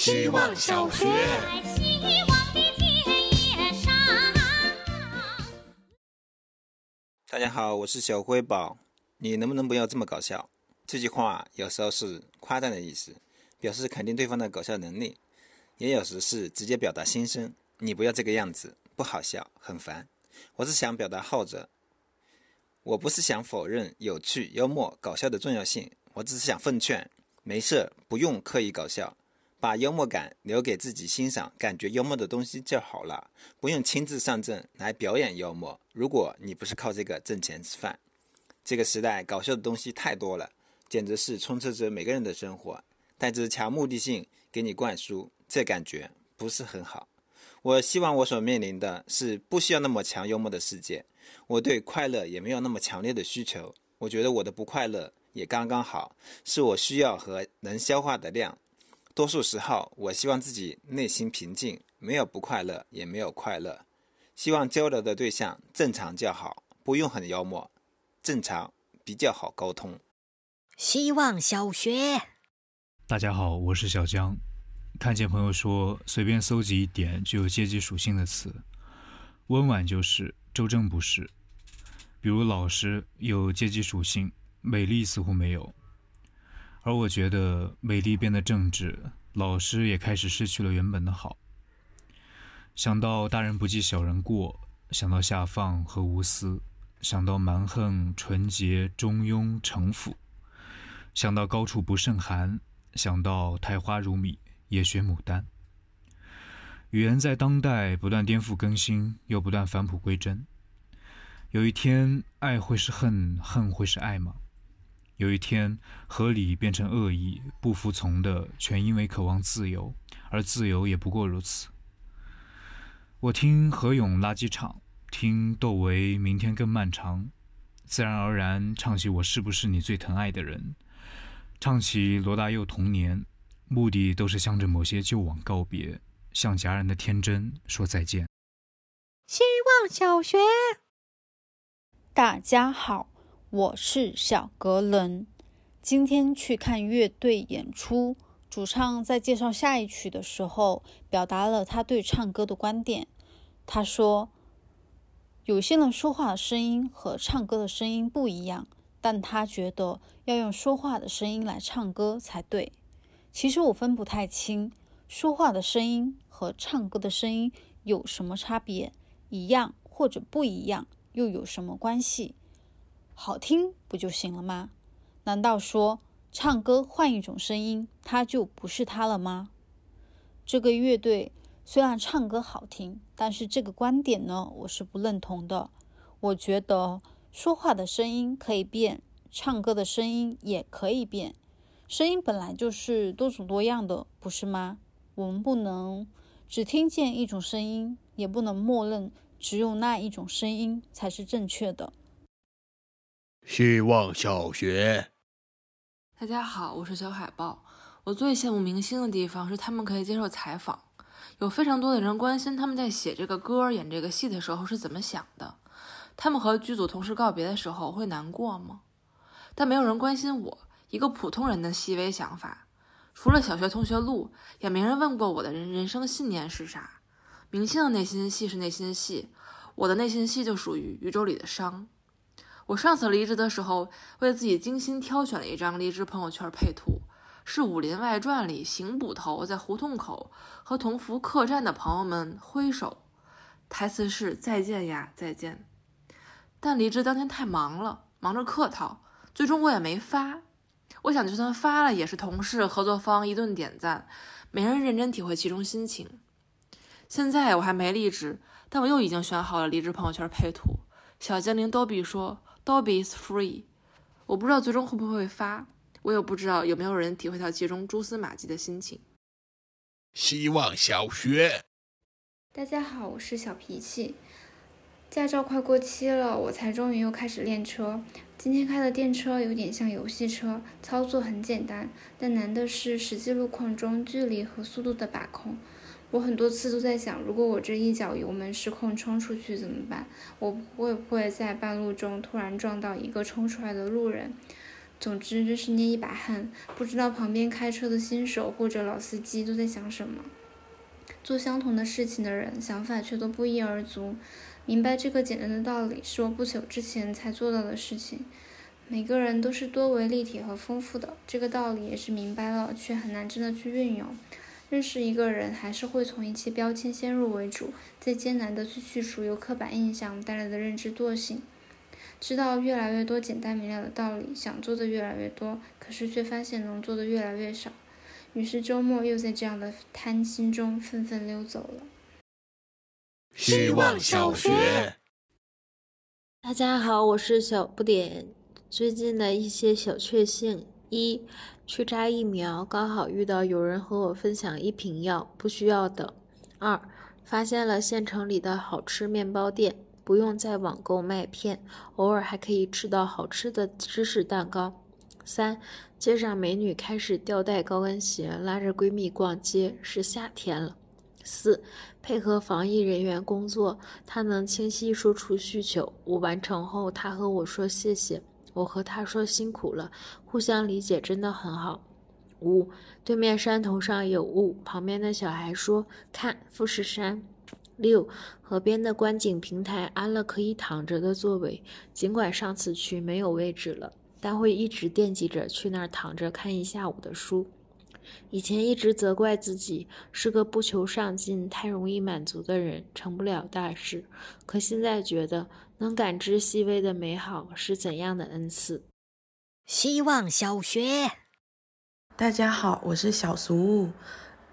希望小学。大家好，我是小辉宝。你能不能不要这么搞笑？这句话有时候是夸赞的意思，表示肯定对方的搞笑能力；也有时是直接表达心声。你不要这个样子，不好笑，很烦。我是想表达后者。我不是想否认有趣、幽默、搞笑的重要性，我只是想奉劝：没事，不用刻意搞笑。把幽默感留给自己欣赏、感觉幽默的东西就好了，不用亲自上阵来表演幽默。如果你不是靠这个挣钱吃饭，这个时代搞笑的东西太多了，简直是充斥着每个人的生活，带着强目的性给你灌输，这感觉不是很好。我希望我所面临的是不需要那么强幽默的世界，我对快乐也没有那么强烈的需求。我觉得我的不快乐也刚刚好，是我需要和能消化的量。多数时候，我希望自己内心平静，没有不快乐，也没有快乐。希望交流的对象正常就好，不用很幽默，正常比较好沟通。希望小学，大家好，我是小江。看见朋友说随便搜集一点具有阶级属性的词，温婉就是，周正不是。比如老师有阶级属性，美丽似乎没有。而我觉得，美丽变得正直，老实也开始失去了原本的好。想到大人不计小人过，想到下放和无私，想到蛮横、纯洁、中庸、城府，想到高处不胜寒，想到苔花如米，也学牡丹。语言在当代不断颠覆更新，又不断返璞归真。有一天，爱会是恨，恨会是爱吗？有一天，合理变成恶意，不服从的全因为渴望自由，而自由也不过如此。我听何勇垃圾场，听窦唯明天更漫长，自然而然唱起我是不是你最疼爱的人，唱起罗大佑童年，目的都是向着某些旧往告别，向戛然的天真说再见。希望小学，大家好。我是小格伦，今天去看乐队演出。主唱在介绍下一曲的时候，表达了他对唱歌的观点。他说：“有些人说话的声音和唱歌的声音不一样，但他觉得要用说话的声音来唱歌才对。其实我分不太清，说话的声音和唱歌的声音有什么差别？一样或者不一样，又有什么关系？”好听不就行了吗？难道说唱歌换一种声音，它就不是它了吗？这个乐队虽然唱歌好听，但是这个观点呢，我是不认同的。我觉得说话的声音可以变，唱歌的声音也可以变。声音本来就是多种多样的，不是吗？我们不能只听见一种声音，也不能默认只有那一种声音才是正确的。希望小学，大家好，我是小海豹。我最羡慕明星的地方是他们可以接受采访，有非常多的人关心他们在写这个歌、演这个戏的时候是怎么想的。他们和剧组同事告别的时候会难过吗？但没有人关心我一个普通人的细微想法，除了小学同学录，也没人问过我的人人生信念是啥。明星的内心戏是内心戏，我的内心戏就属于宇宙里的伤。我上次离职的时候，为自己精心挑选了一张离职朋友圈配图，是《武林外传》里邢捕头在胡同口和同福客栈的朋友们挥手，台词是“再见呀，再见”。但离职当天太忙了，忙着客套，最终我也没发。我想，就算发了，也是同事、合作方一顿点赞，没人认真体会其中心情。现在我还没离职，但我又已经选好了离职朋友圈配图。小精灵多比说。Dobby is free，我不知道最终会不会发，我也不知道有没有人体会到其中蛛丝马迹的心情。希望小学，大家好，我是小脾气。驾照快过期了，我才终于又开始练车。今天开的电车有点像游戏车，操作很简单，但难的是实际路况中距离和速度的把控。我很多次都在想，如果我这一脚油门失控冲出去怎么办？我会不会在半路中突然撞到一个冲出来的路人？总之，真是捏一把汗，不知道旁边开车的新手或者老司机都在想什么。做相同的事情的人，想法却都不一而足。明白这个简单的道理，是我不久之前才做到的事情。每个人都是多维立体和丰富的，这个道理也是明白了，却很难真的去运用。认识一个人，还是会从一切标签先入为主，再艰难的去去除由刻板印象带来的认知惰性。知道越来越多简单明了的道理，想做的越来越多，可是却发现能做的越来越少。于是周末又在这样的贪心中纷纷溜走了。希望小学，大家好，我是小不点。最近的一些小确幸：一，去扎疫苗，刚好遇到有人和我分享一瓶药，不需要等；二，发现了县城里的好吃面包店。不用再网购麦片，偶尔还可以吃到好吃的芝士蛋糕。三，街上美女开始吊带高跟鞋，拉着闺蜜逛街，是夏天了。四，配合防疫人员工作，她能清晰说出需求。我完成后，她和我说谢谢，我和他说辛苦了，互相理解真的很好。五，对面山头上有雾，旁边的小孩说：“看富士山。”六，河边的观景平台安了可以躺着的座位，尽管上次去没有位置了，但会一直惦记着去那儿躺着看一下午的书。以前一直责怪自己是个不求上进、太容易满足的人，成不了大事。可现在觉得，能感知细微的美好是怎样的恩赐。希望小学，大家好，我是小俗物。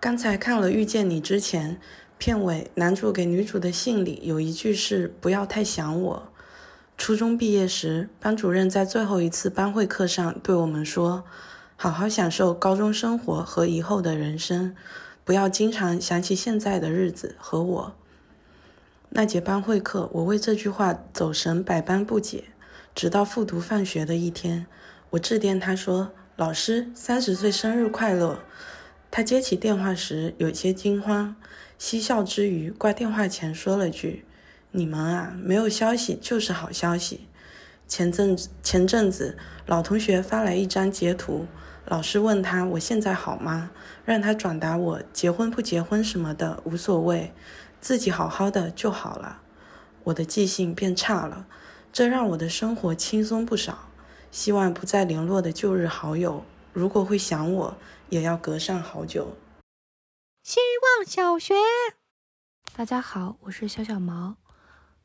刚才看了《遇见你》之前。片尾男主给女主的信里有一句是“不要太想我”。初中毕业时，班主任在最后一次班会课上对我们说：“好好享受高中生活和以后的人生，不要经常想起现在的日子和我。”那节班会课，我为这句话走神百般不解。直到复读放学的一天，我致电他说：“老师，三十岁生日快乐。”他接起电话时有些惊慌。嬉笑之余，挂电话前说了句：“你们啊，没有消息就是好消息。”前阵子前阵子，老同学发来一张截图，老师问他：“我现在好吗？”让他转达我结婚不结婚什么的无所谓，自己好好的就好了。我的记性变差了，这让我的生活轻松不少。希望不再联络的旧日好友，如果会想我，也要隔上好久。希望小学，大家好，我是小小毛。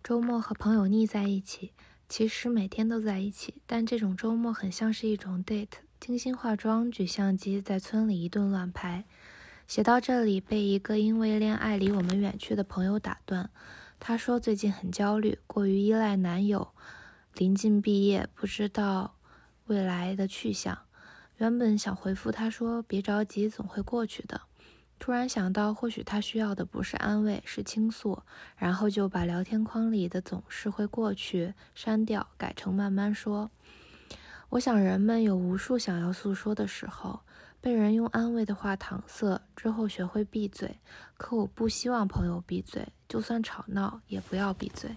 周末和朋友腻在一起，其实每天都在一起，但这种周末很像是一种 date。精心化妆，举相机，在村里一顿乱拍。写到这里，被一个因为恋爱离我们远去的朋友打断。他说最近很焦虑，过于依赖男友，临近毕业，不知道未来的去向。原本想回复他说别着急，总会过去的。突然想到，或许他需要的不是安慰，是倾诉，然后就把聊天框里的“总是会过去”删掉，改成慢慢说。我想，人们有无数想要诉说的时候，被人用安慰的话搪塞之后，学会闭嘴。可我不希望朋友闭嘴，就算吵闹，也不要闭嘴。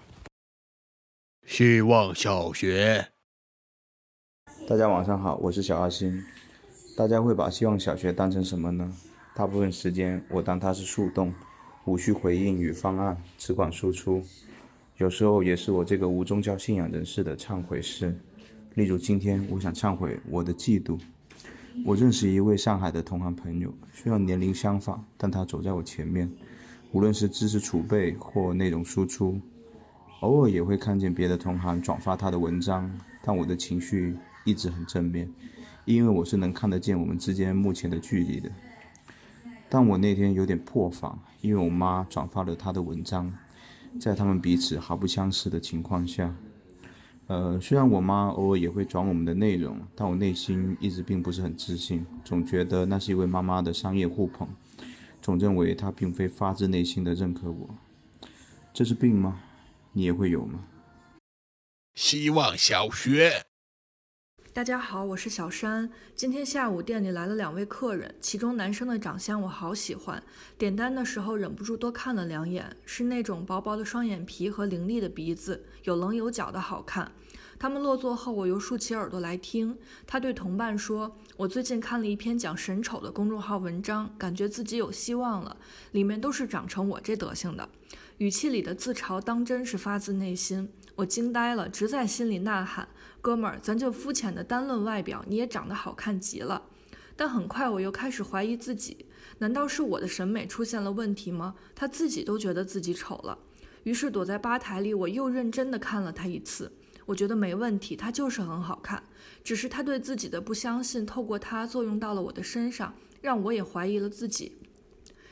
希望小学，大家晚上好，我是小阿星。大家会把希望小学当成什么呢？大部分时间，我当它是树洞，无需回应与方案，只管输出。有时候也是我这个无宗教信仰人士的忏悔室。例如今天，我想忏悔我的嫉妒。我认识一位上海的同行朋友，虽然年龄相仿，但他走在我前面，无论是知识储备或内容输出。偶尔也会看见别的同行转发他的文章，但我的情绪一直很正面，因为我是能看得见我们之间目前的距离的。但我那天有点破防，因为我妈转发了他的文章，在他们彼此毫不相识的情况下，呃，虽然我妈偶尔也会转我们的内容，但我内心一直并不是很自信，总觉得那是一位妈妈的商业互捧，总认为她并非发自内心的认可我。这是病吗？你也会有吗？希望小学。大家好，我是小山。今天下午店里来了两位客人，其中男生的长相我好喜欢，点单的时候忍不住多看了两眼，是那种薄薄的双眼皮和凌厉的鼻子，有棱有角的好看。他们落座后，我又竖起耳朵来听。他对同伴说：“我最近看了一篇讲神丑的公众号文章，感觉自己有希望了。里面都是长成我这德行的。”语气里的自嘲当真是发自内心。我惊呆了，直在心里呐喊：“哥们儿，咱就肤浅的单论外表，你也长得好看极了。”但很快我又开始怀疑自己，难道是我的审美出现了问题吗？他自己都觉得自己丑了。于是躲在吧台里，我又认真的看了他一次。我觉得没问题，他就是很好看，只是他对自己的不相信，透过他作用到了我的身上，让我也怀疑了自己。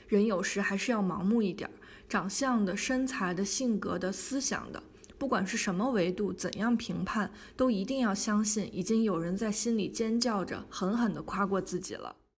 人有时还是要盲目一点，长相的、身材的、性格的、思想的，不管是什么维度，怎样评判，都一定要相信，已经有人在心里尖叫着，狠狠地夸过自己了。